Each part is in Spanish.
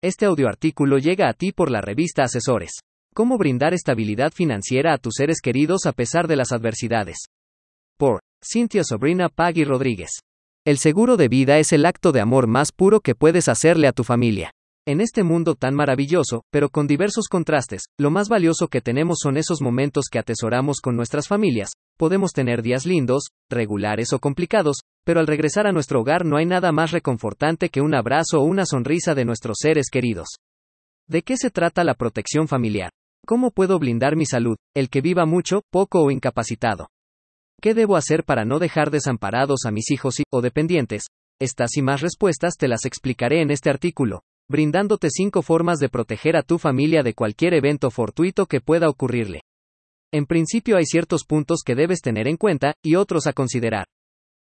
Este audioartículo llega a ti por la revista Asesores. ¿Cómo brindar estabilidad financiera a tus seres queridos a pesar de las adversidades? Por Cintia Sobrina Pagui Rodríguez. El seguro de vida es el acto de amor más puro que puedes hacerle a tu familia. En este mundo tan maravilloso, pero con diversos contrastes, lo más valioso que tenemos son esos momentos que atesoramos con nuestras familias. Podemos tener días lindos, regulares o complicados, pero al regresar a nuestro hogar no hay nada más reconfortante que un abrazo o una sonrisa de nuestros seres queridos. ¿De qué se trata la protección familiar? ¿Cómo puedo blindar mi salud, el que viva mucho, poco o incapacitado? ¿Qué debo hacer para no dejar desamparados a mis hijos y, o dependientes? Estas y más respuestas te las explicaré en este artículo, brindándote cinco formas de proteger a tu familia de cualquier evento fortuito que pueda ocurrirle. En principio hay ciertos puntos que debes tener en cuenta, y otros a considerar.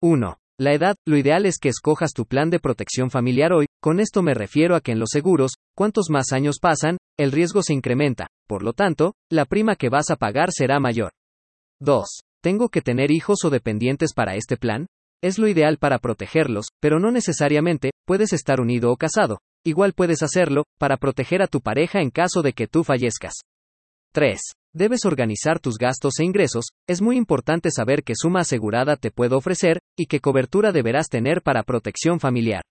1. La edad, lo ideal es que escojas tu plan de protección familiar hoy, con esto me refiero a que en los seguros, cuantos más años pasan, el riesgo se incrementa, por lo tanto, la prima que vas a pagar será mayor. 2. ¿Tengo que tener hijos o dependientes para este plan? Es lo ideal para protegerlos, pero no necesariamente, puedes estar unido o casado. Igual puedes hacerlo, para proteger a tu pareja en caso de que tú fallezcas. 3. Debes organizar tus gastos e ingresos, es muy importante saber qué suma asegurada te puedo ofrecer, y qué cobertura deberás tener para protección familiar.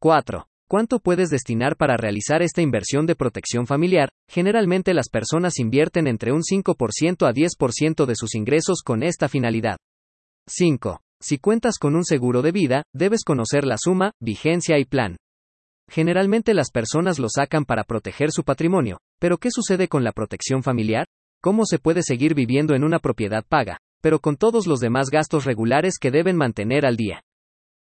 4. ¿Cuánto puedes destinar para realizar esta inversión de protección familiar? Generalmente las personas invierten entre un 5% a 10% de sus ingresos con esta finalidad. 5. Si cuentas con un seguro de vida, debes conocer la suma, vigencia y plan. Generalmente las personas lo sacan para proteger su patrimonio, pero ¿qué sucede con la protección familiar? Cómo se puede seguir viviendo en una propiedad paga, pero con todos los demás gastos regulares que deben mantener al día.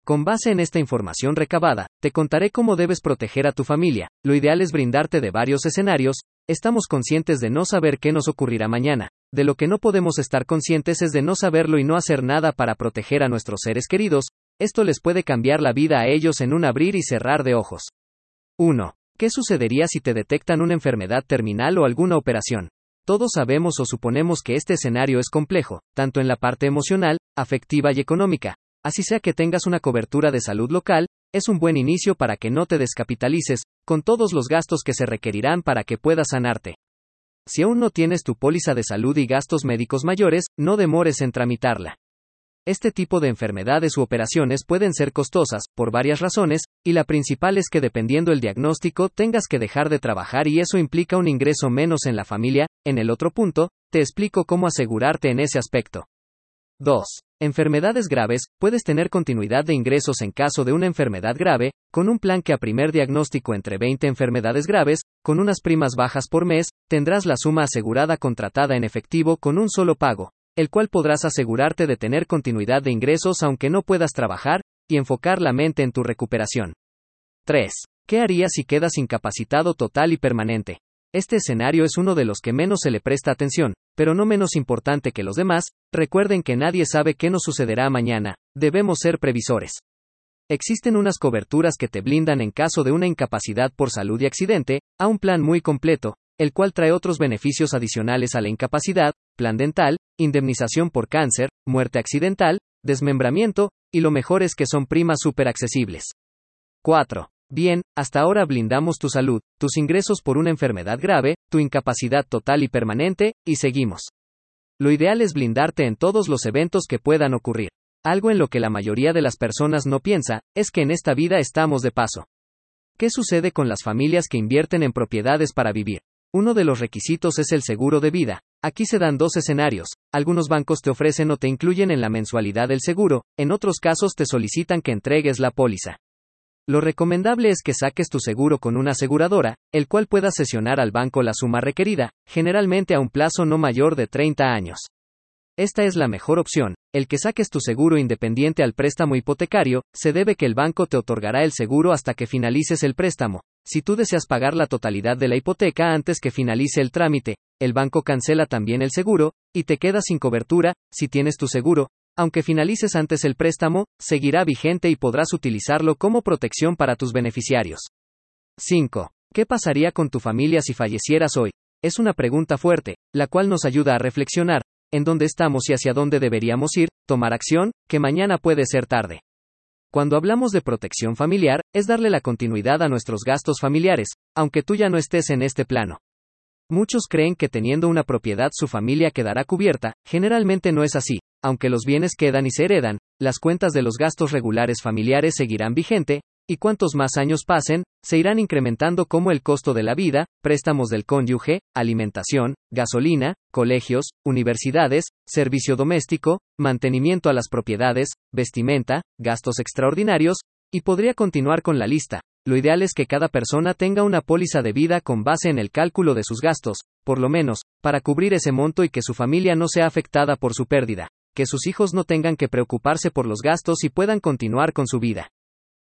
Con base en esta información recabada, te contaré cómo debes proteger a tu familia. Lo ideal es brindarte de varios escenarios, estamos conscientes de no saber qué nos ocurrirá mañana. De lo que no podemos estar conscientes es de no saberlo y no hacer nada para proteger a nuestros seres queridos, esto les puede cambiar la vida a ellos en un abrir y cerrar de ojos. 1. ¿Qué sucedería si te detectan una enfermedad terminal o alguna operación? Todos sabemos o suponemos que este escenario es complejo, tanto en la parte emocional, afectiva y económica. Así sea que tengas una cobertura de salud local, es un buen inicio para que no te descapitalices, con todos los gastos que se requerirán para que puedas sanarte. Si aún no tienes tu póliza de salud y gastos médicos mayores, no demores en tramitarla. Este tipo de enfermedades u operaciones pueden ser costosas, por varias razones, y la principal es que dependiendo el diagnóstico tengas que dejar de trabajar y eso implica un ingreso menos en la familia. En el otro punto, te explico cómo asegurarte en ese aspecto. 2. Enfermedades graves, puedes tener continuidad de ingresos en caso de una enfermedad grave, con un plan que a primer diagnóstico entre 20 enfermedades graves, con unas primas bajas por mes, tendrás la suma asegurada contratada en efectivo con un solo pago, el cual podrás asegurarte de tener continuidad de ingresos aunque no puedas trabajar, y enfocar la mente en tu recuperación. 3. ¿Qué harías si quedas incapacitado total y permanente? Este escenario es uno de los que menos se le presta atención, pero no menos importante que los demás, recuerden que nadie sabe qué nos sucederá mañana, debemos ser previsores. Existen unas coberturas que te blindan en caso de una incapacidad por salud y accidente, a un plan muy completo, el cual trae otros beneficios adicionales a la incapacidad, plan dental, indemnización por cáncer, muerte accidental, desmembramiento, y lo mejor es que son primas súper accesibles. 4. Bien, hasta ahora blindamos tu salud, tus ingresos por una enfermedad grave, tu incapacidad total y permanente, y seguimos. Lo ideal es blindarte en todos los eventos que puedan ocurrir. Algo en lo que la mayoría de las personas no piensa, es que en esta vida estamos de paso. ¿Qué sucede con las familias que invierten en propiedades para vivir? Uno de los requisitos es el seguro de vida. Aquí se dan dos escenarios. Algunos bancos te ofrecen o te incluyen en la mensualidad del seguro, en otros casos te solicitan que entregues la póliza. Lo recomendable es que saques tu seguro con una aseguradora, el cual pueda sesionar al banco la suma requerida, generalmente a un plazo no mayor de 30 años. Esta es la mejor opción. El que saques tu seguro independiente al préstamo hipotecario, se debe que el banco te otorgará el seguro hasta que finalices el préstamo. Si tú deseas pagar la totalidad de la hipoteca antes que finalice el trámite, el banco cancela también el seguro, y te quedas sin cobertura, si tienes tu seguro, aunque finalices antes el préstamo, seguirá vigente y podrás utilizarlo como protección para tus beneficiarios. 5. ¿Qué pasaría con tu familia si fallecieras hoy? Es una pregunta fuerte, la cual nos ayuda a reflexionar, en dónde estamos y hacia dónde deberíamos ir, tomar acción, que mañana puede ser tarde. Cuando hablamos de protección familiar, es darle la continuidad a nuestros gastos familiares, aunque tú ya no estés en este plano. Muchos creen que teniendo una propiedad su familia quedará cubierta, generalmente no es así, aunque los bienes quedan y se heredan, las cuentas de los gastos regulares familiares seguirán vigente, y cuantos más años pasen, se irán incrementando como el costo de la vida, préstamos del cónyuge, alimentación, gasolina, colegios, universidades, servicio doméstico, mantenimiento a las propiedades, vestimenta, gastos extraordinarios, y podría continuar con la lista. Lo ideal es que cada persona tenga una póliza de vida con base en el cálculo de sus gastos, por lo menos, para cubrir ese monto y que su familia no sea afectada por su pérdida, que sus hijos no tengan que preocuparse por los gastos y puedan continuar con su vida.